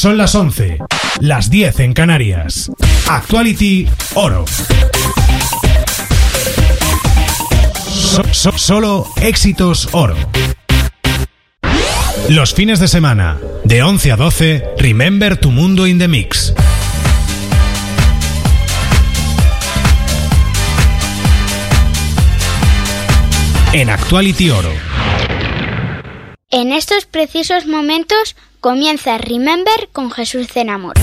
Son las 11, las 10 en Canarias. Actuality Oro. solo éxitos oro. Los fines de semana, de 11 a 12, Remember tu mundo in the mix. En Actuality Oro. En estos precisos momentos comienza Remember con Jesús Cenamor.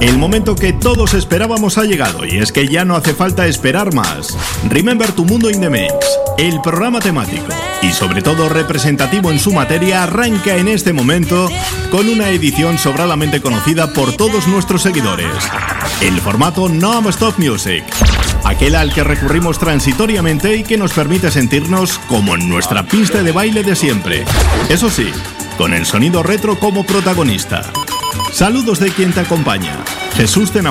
El momento que todos esperábamos ha llegado y es que ya no hace falta esperar más. Remember tu mundo in the mix, el programa temático y sobre todo representativo en su materia arranca en este momento con una edición sobradamente conocida por todos nuestros seguidores. El formato Non-Stop Music, aquel al que recurrimos transitoriamente y que nos permite sentirnos como en nuestra pista de baile de siempre. Eso sí, con el sonido retro como protagonista. Saludos de quien te acompaña. Jesús te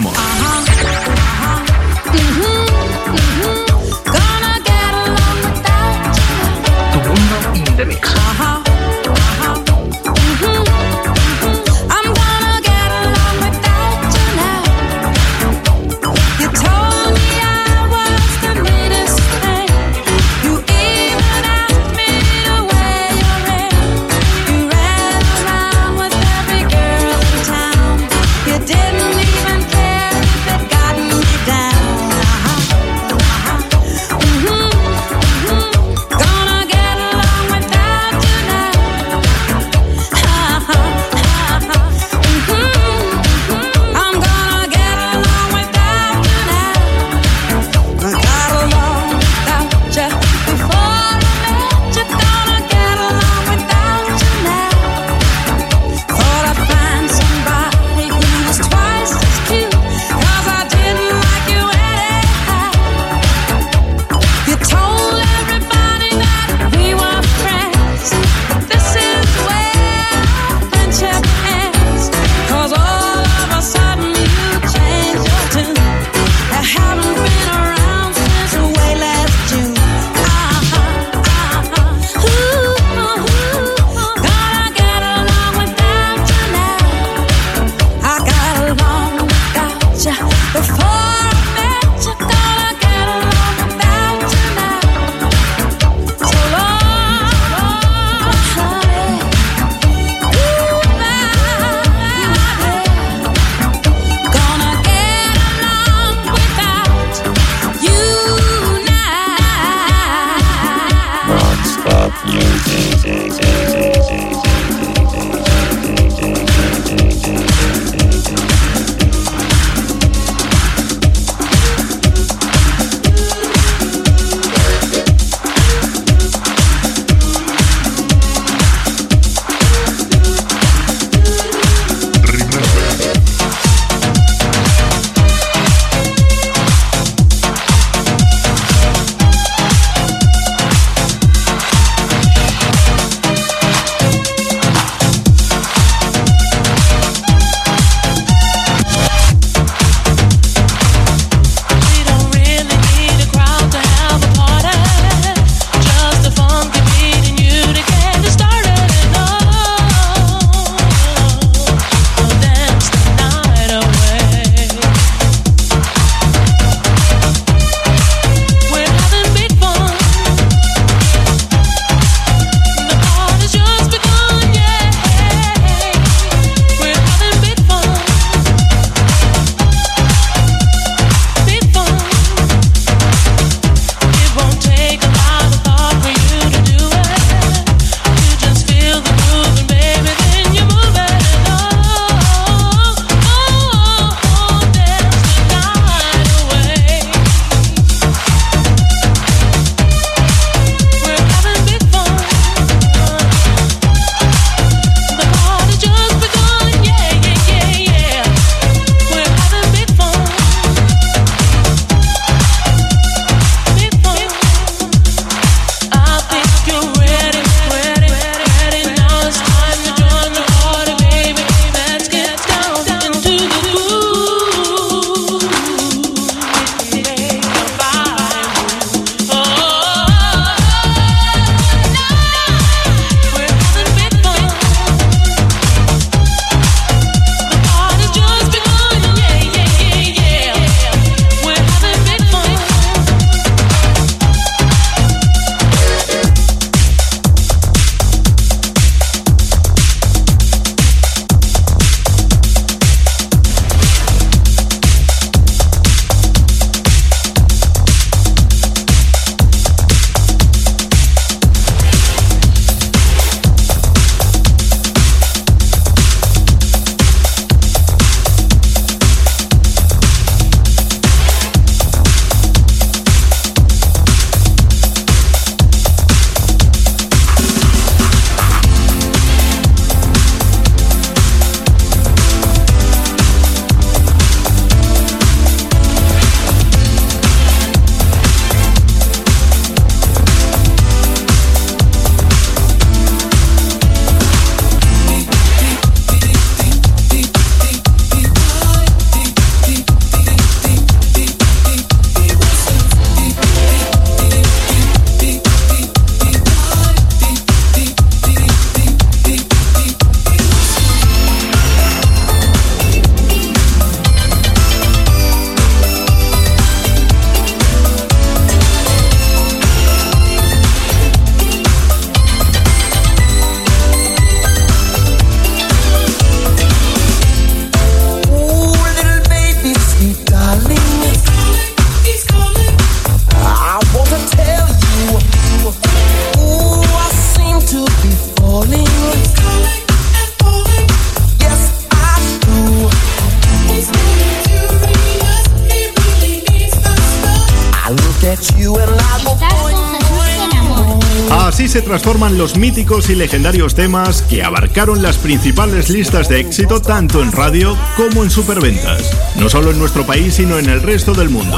transforman los míticos y legendarios temas que abarcaron las principales listas de éxito tanto en radio como en superventas, no solo en nuestro país sino en el resto del mundo.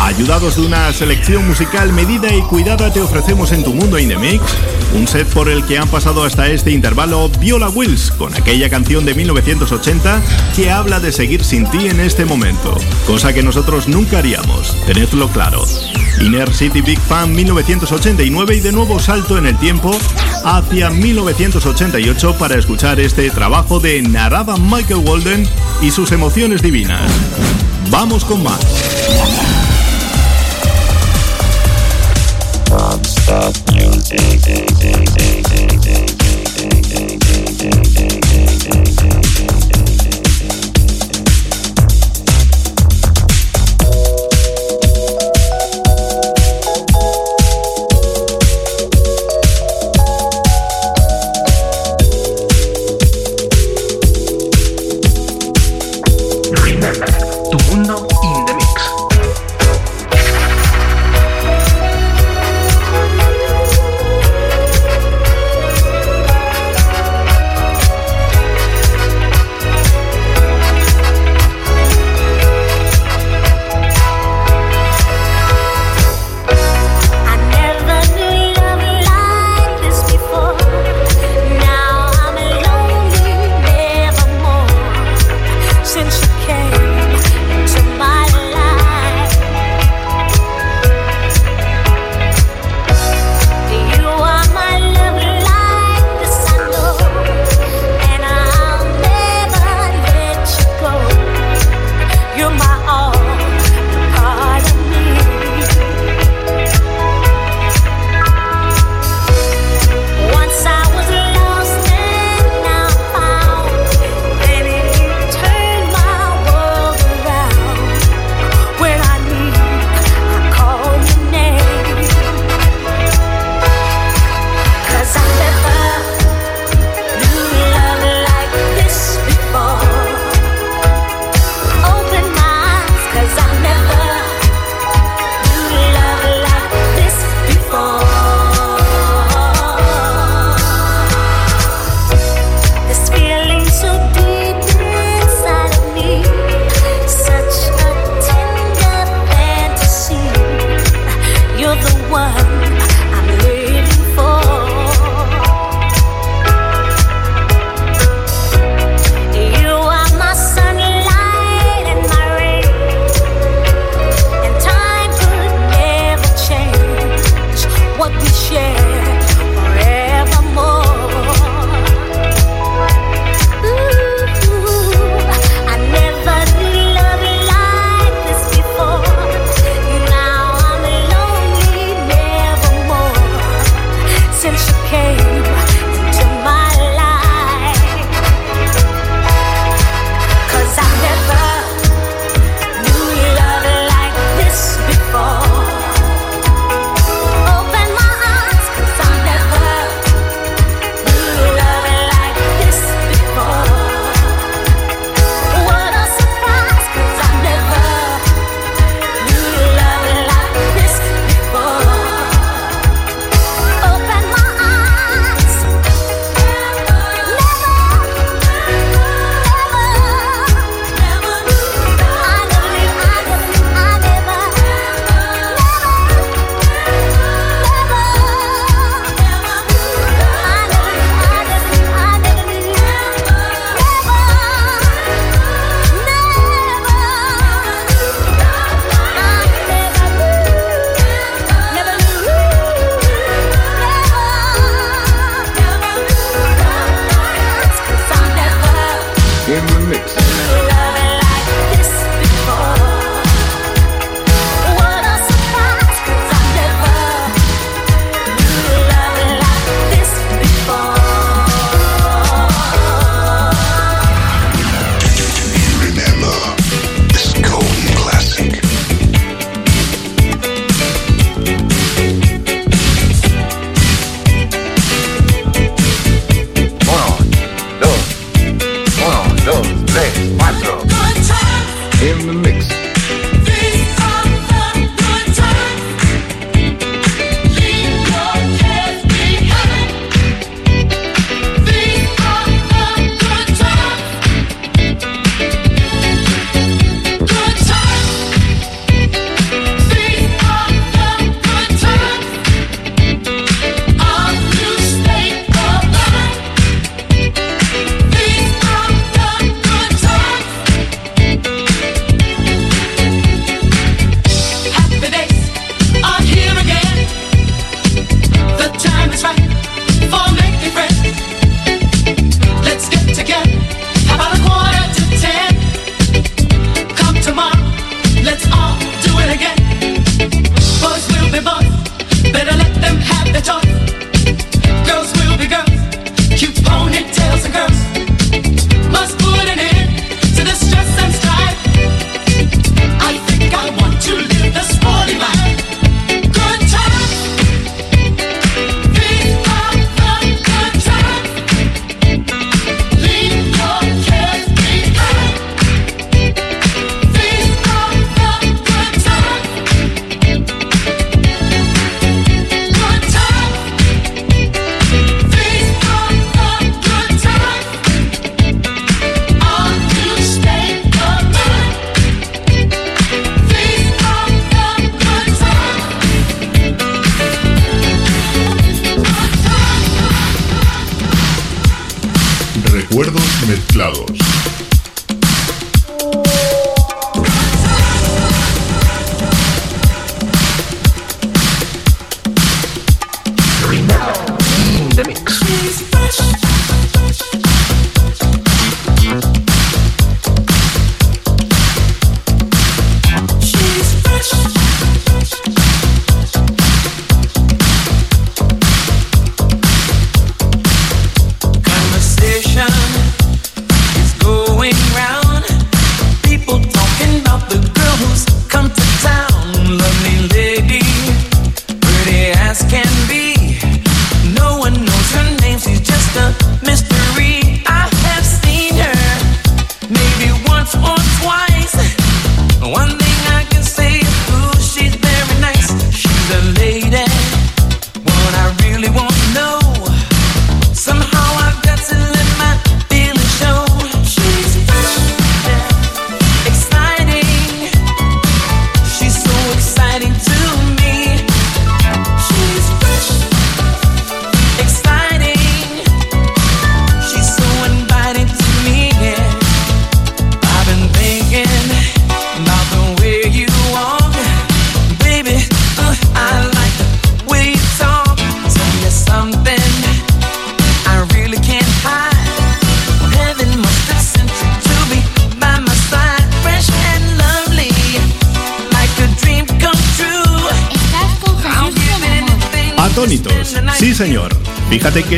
Ayudados de una selección musical medida y cuidada te ofrecemos en tu mundo in the mix un set por el que han pasado hasta este intervalo Viola Wills con aquella canción de 1980 que habla de seguir sin ti en este momento, cosa que nosotros nunca haríamos, tenedlo claro. Inner City Big Fan 1989 y de nuevo salto en el tiempo hacia 1988 para escuchar este trabajo de Narada Michael Walden y sus emociones divinas. Vamos con más. Recuerdos mezclados.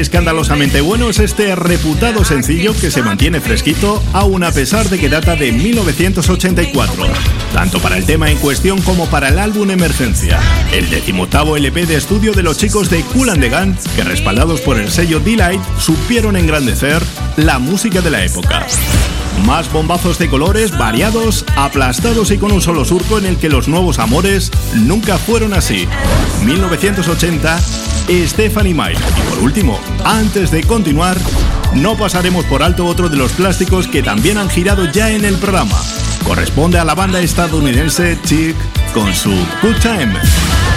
Escandalosamente bueno es este reputado sencillo que se mantiene fresquito aún a pesar de que data de 1984, tanto para el tema en cuestión como para el álbum Emergencia, el decimoctavo LP de estudio de los chicos de Cool and the Gun, que respaldados por el sello Delight supieron engrandecer la música de la época. Más bombazos de colores variados, aplastados y con un solo surco en el que los nuevos amores nunca fueron así. 1980, Stephanie Mike. Y por último, antes de continuar, no pasaremos por alto otro de los plásticos que también han girado ya en el programa. Corresponde a la banda estadounidense Chick con su Good Time.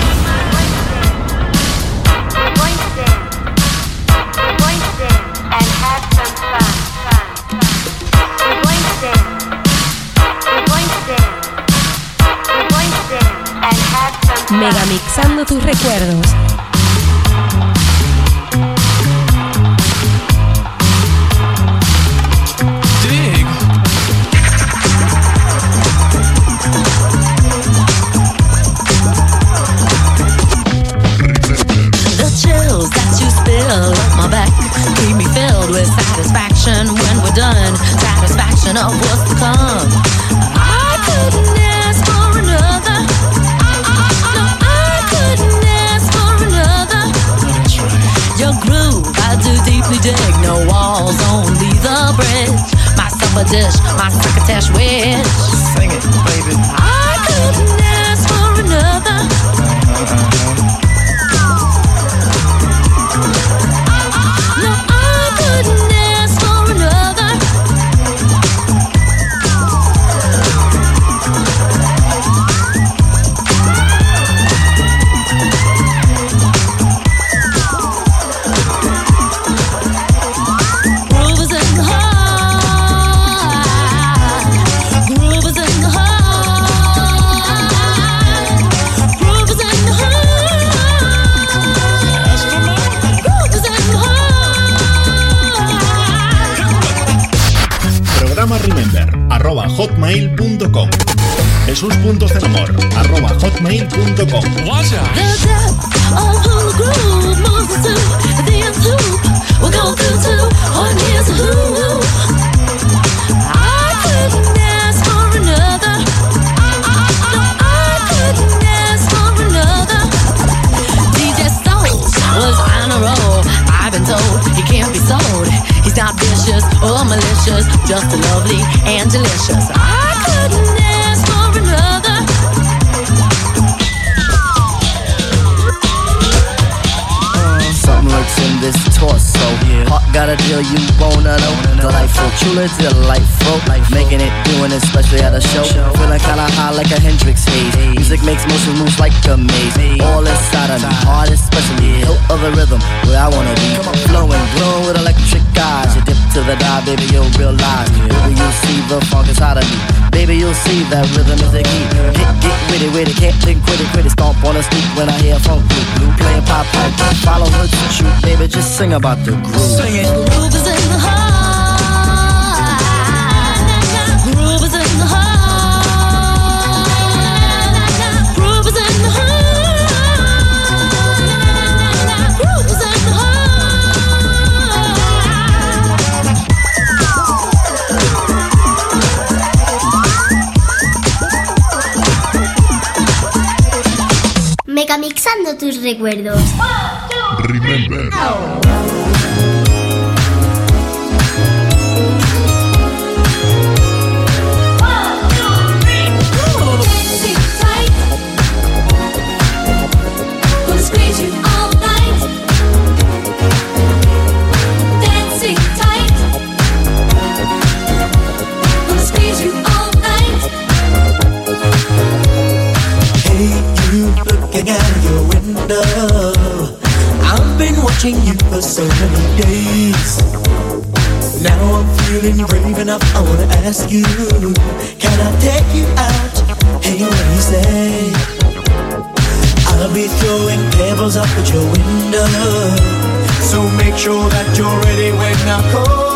Megamixando tus recuerdos. Delightful, truly delightful. Making it, doing it, especially at a show. Feeling kinda high like a Hendrix haze. Music makes motion moves like a maze. All inside of me, heart especially. Hilt of the rhythm, where I wanna be. Flowing, glowing with electric eyes. You dip to the dive, baby, you'll realize. Baby, you'll see the funk inside of me. Baby, you'll see that rhythm is the key. Get, get witty, witty, can't think, quit it, quit it. Stomp on the street when I hear funk blue, blue playing pop pipe. Follow her to shoot, baby, just sing about the groove. Sing it. Groove is in the heart. Megamixando tus recuerdos. Remember. Watching you for so many days. Now I'm feeling brave enough. I wanna ask you, can I take you out? Hey, what do you say? I'll be throwing pebbles up at your window. So make sure that you're ready when I call.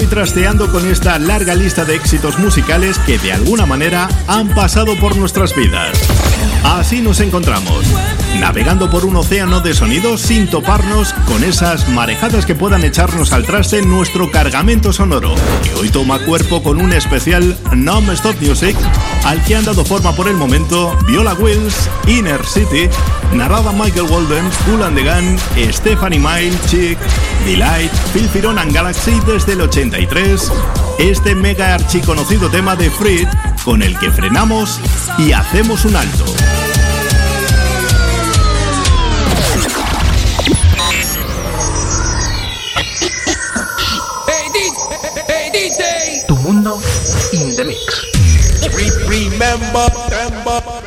Y trasteando con esta larga lista de éxitos musicales que de alguna manera han pasado por nuestras vidas. Así nos encontramos, navegando por un océano de sonidos sin toparnos con esas marejadas que puedan echarnos al traste nuestro cargamento sonoro, que hoy toma cuerpo con un especial Non-Stop Music al que han dado forma por el momento Viola Wills, Inner City, narrada Michael Walden, Cool and the Gun, Stephanie Mile, Chick, Delight, Phil Firon and Galaxy desde el 83, este mega archiconocido tema de Fred con el que frenamos y hacemos un alto. Tu mundo in the mix. Remember, remember,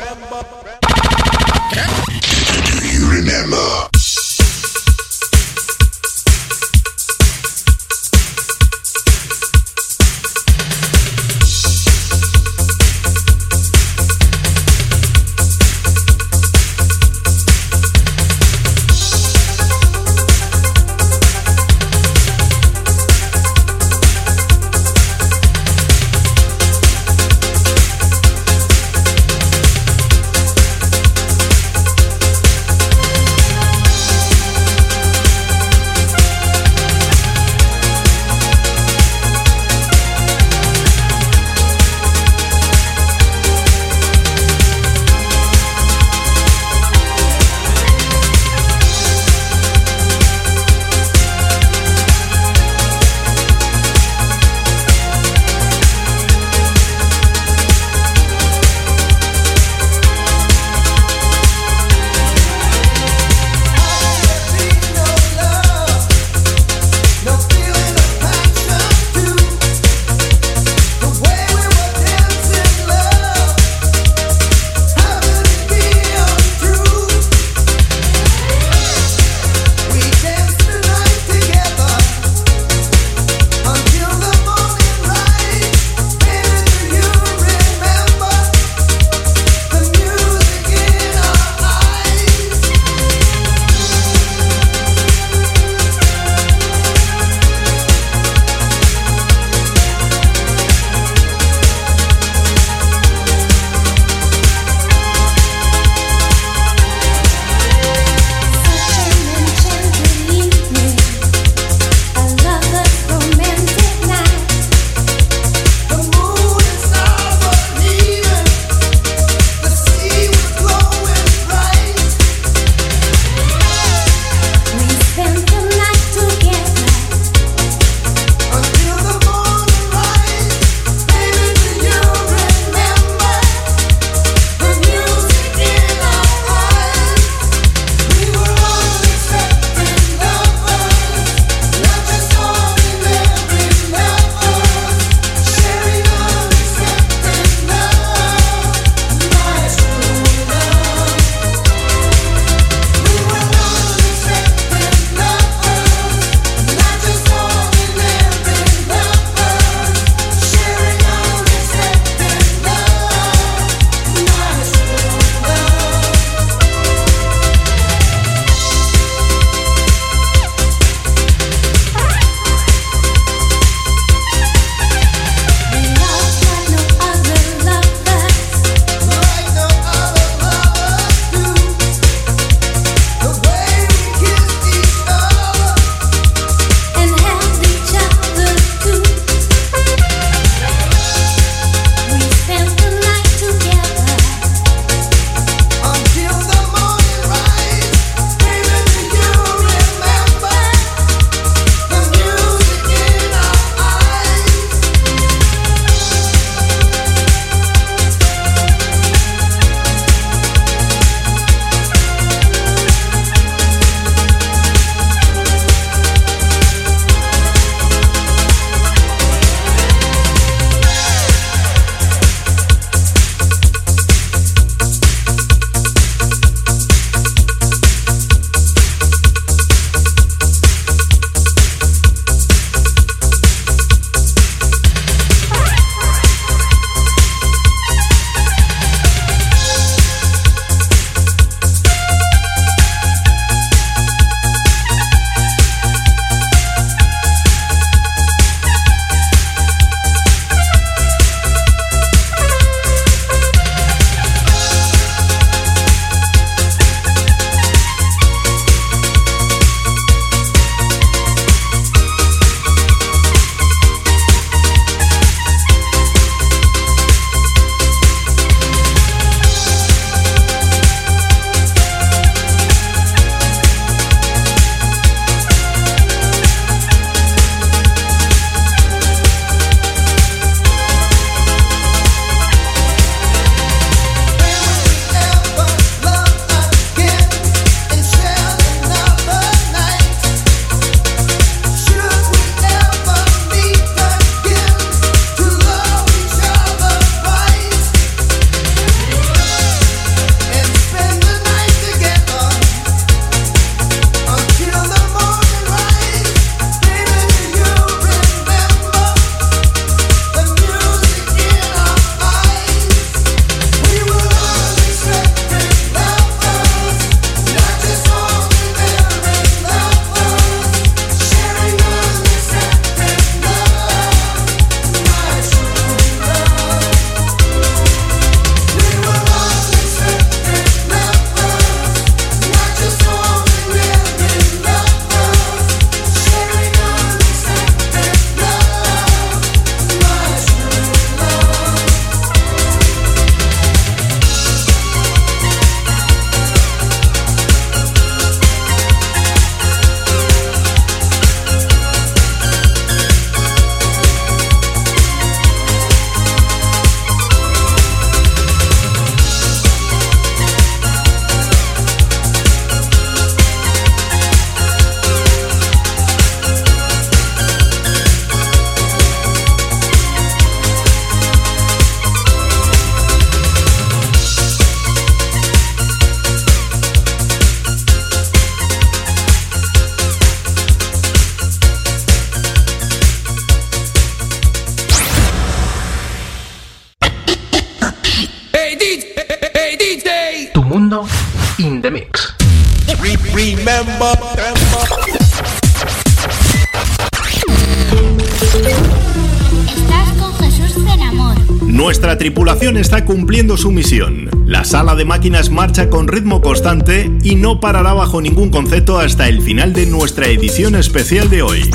cumpliendo su misión. La sala de máquinas marcha con ritmo constante y no parará bajo ningún concepto hasta el final de nuestra edición especial de hoy.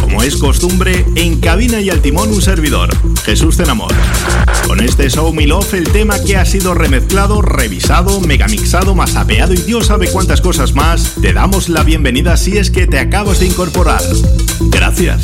Como es costumbre, en cabina y al timón un servidor, Jesús Tenamor. Con este Show Me Love, el tema que ha sido remezclado, revisado, megamixado, masapeado y Dios sabe cuántas cosas más, te damos la bienvenida si es que te acabas de incorporar. Gracias.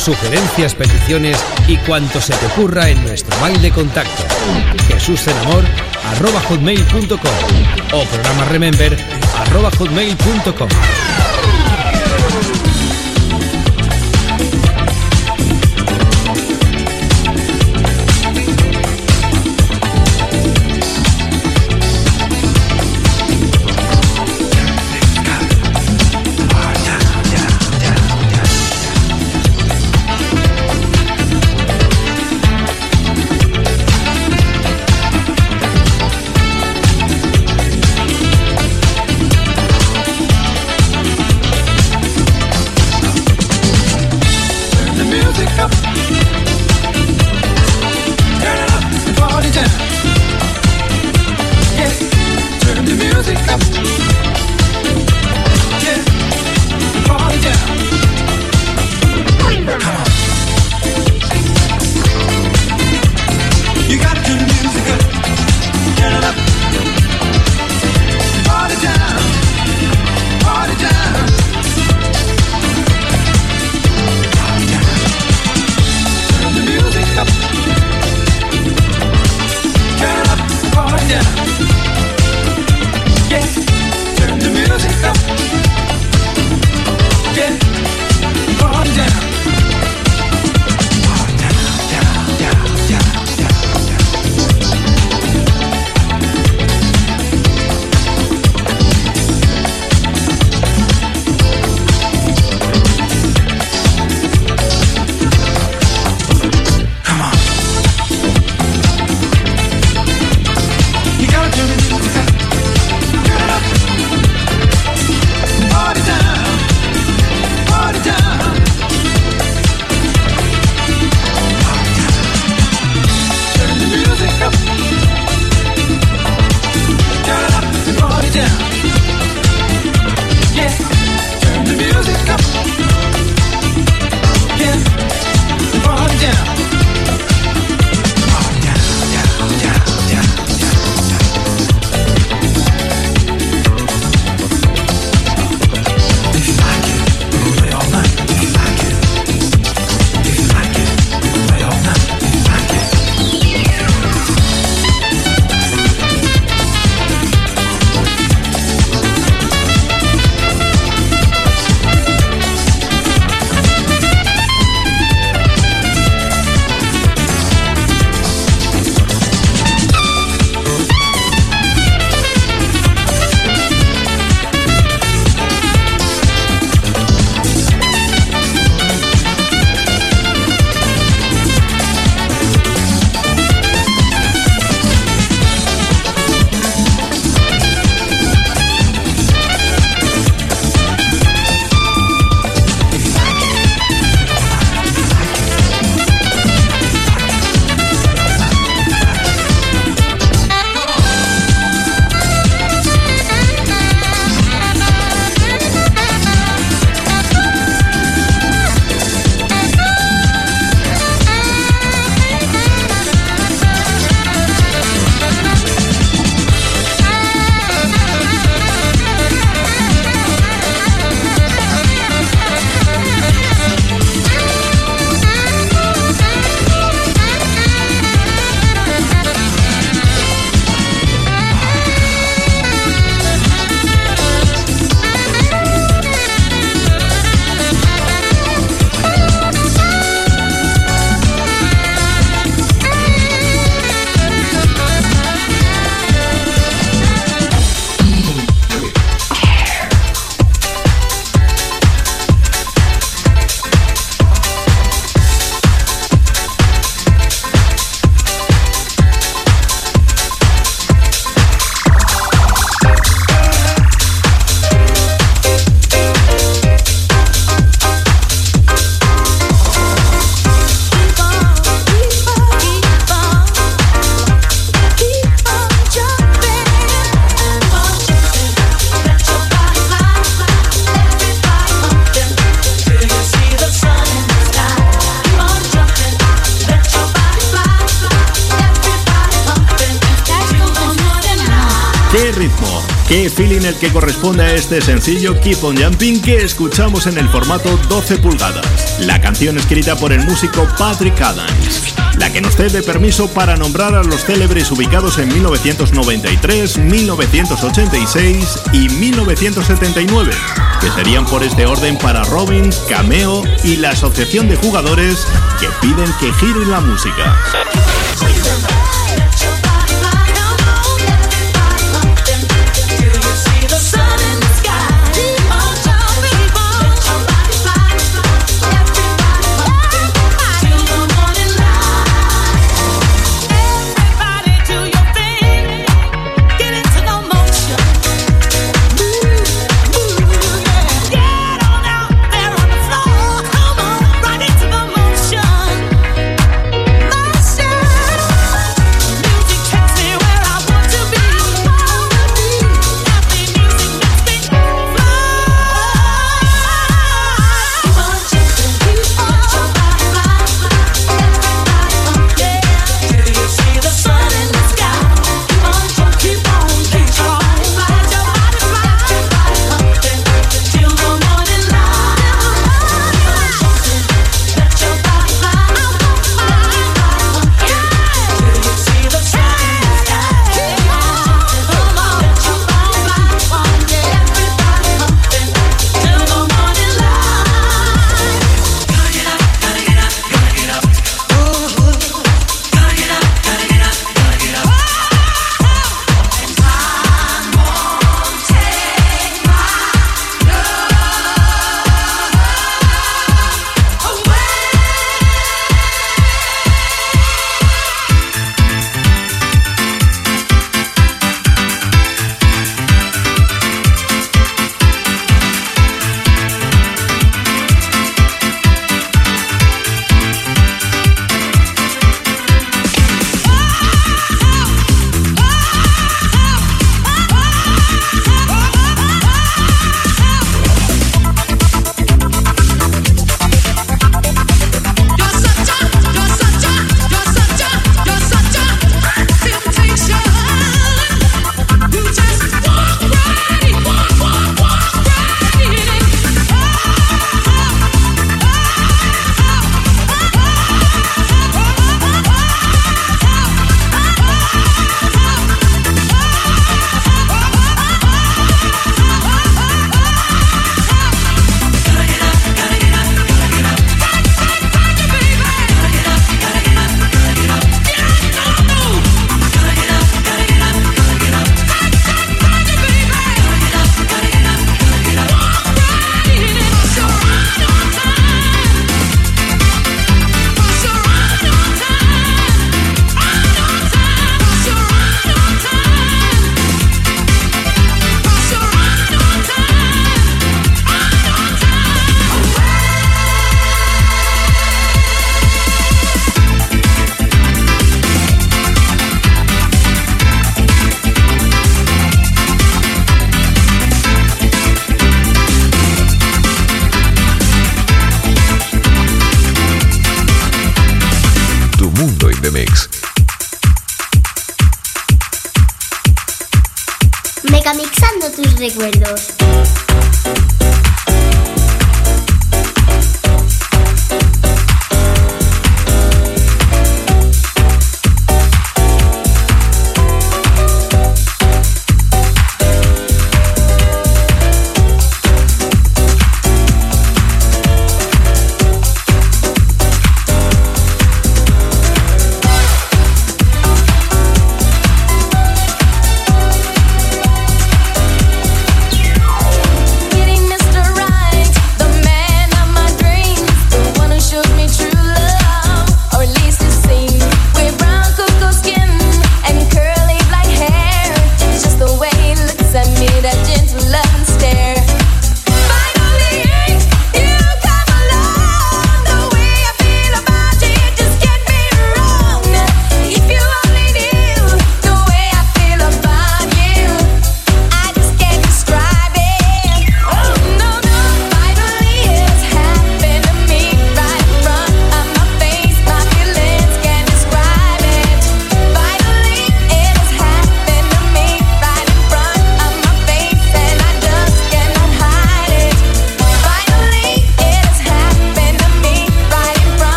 sugerencias, peticiones y cuanto se te ocurra en nuestro mail de contacto. jesusenamor.com o programa remember.com. que corresponde a este sencillo Keep on Jumping que escuchamos en el formato 12 pulgadas. La canción escrita por el músico Patrick Adams, la que nos cede permiso para nombrar a los célebres ubicados en 1993, 1986 y 1979, que serían por este orden para Robbins, Cameo y la Asociación de Jugadores que piden que gire la música.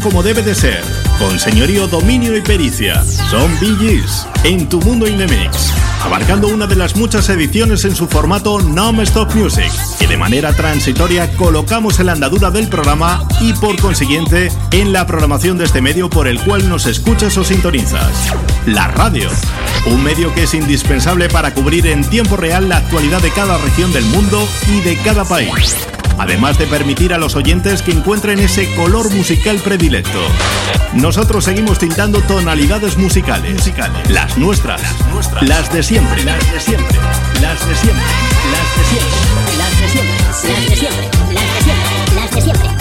como debe de ser, con señorío, dominio y pericia. Son BGs en tu mundo Indemix, abarcando una de las muchas ediciones en su formato Non-Stop Music, que de manera transitoria colocamos en la andadura del programa y por consiguiente en la programación de este medio por el cual nos escuchas o sintonizas. La radio, un medio que es indispensable para cubrir en tiempo real la actualidad de cada región del mundo y de cada país además de permitir a los oyentes que encuentren ese color musical predilecto. Nosotros seguimos tintando tonalidades musicales, musicales. Las, nuestras, las nuestras, las de siempre, las de siempre, las de siempre, las de siempre, las de siempre, las de siempre, las de siempre, las de siempre. Las de siempre.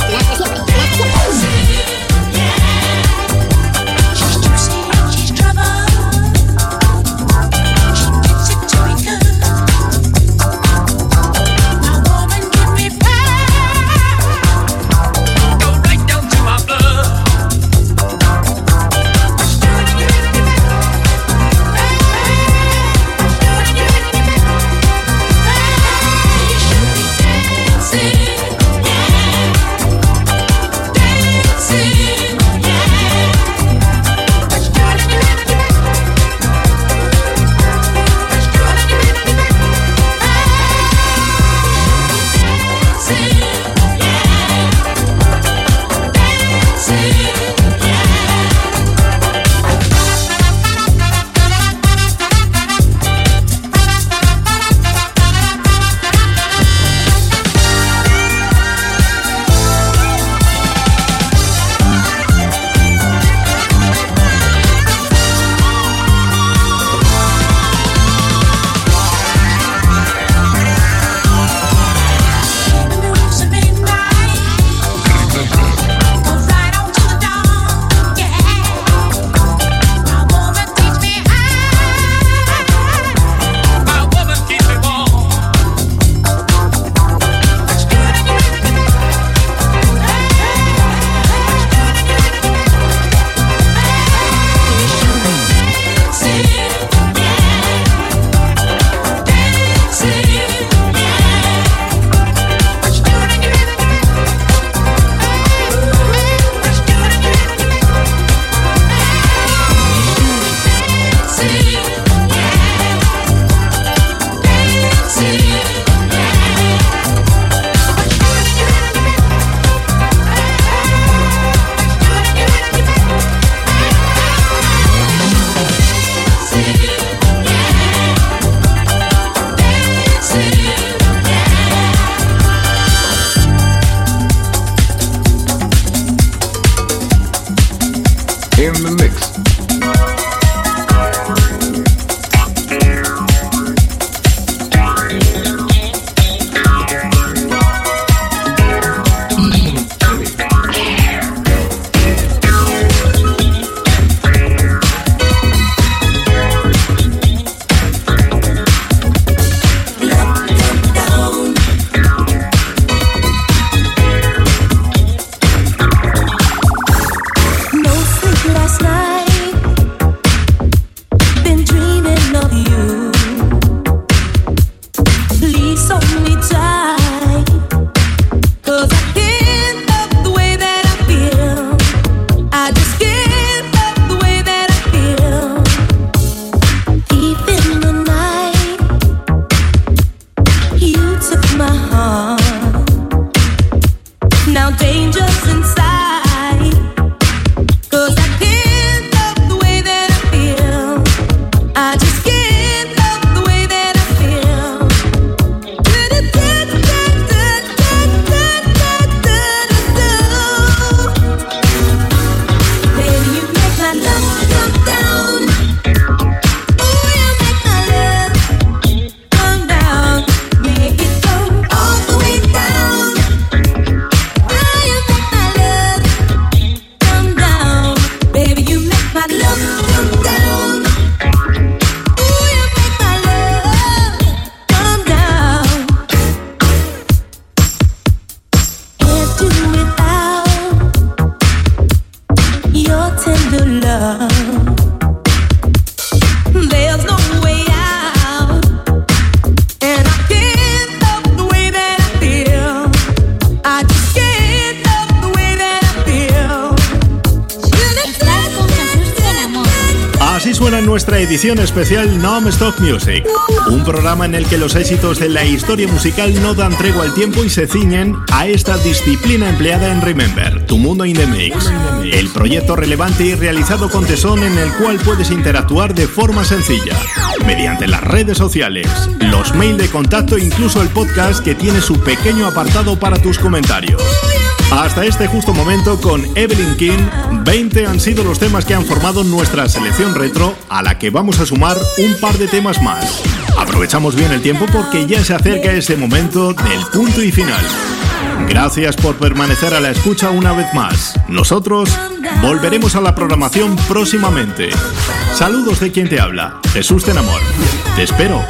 Edición especial Non-Stop Music, un programa en el que los éxitos de la historia musical no dan tregua al tiempo y se ciñen a esta disciplina empleada en Remember, Tu Mundo in the Mix, el proyecto relevante y realizado con tesón en el cual puedes interactuar de forma sencilla, mediante las redes sociales, los mails de contacto e incluso el podcast que tiene su pequeño apartado para tus comentarios. Hasta este justo momento con Evelyn King, 20 han sido los temas que han formado nuestra selección retro, a la que vamos a sumar un par de temas más. Aprovechamos bien el tiempo porque ya se acerca ese momento del punto y final. Gracias por permanecer a la escucha una vez más. Nosotros volveremos a la programación próximamente. Saludos de quien te habla, Jesús Tenamor. Te espero.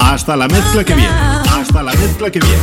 Hasta la mezcla que viene. Hasta la mezcla que viene.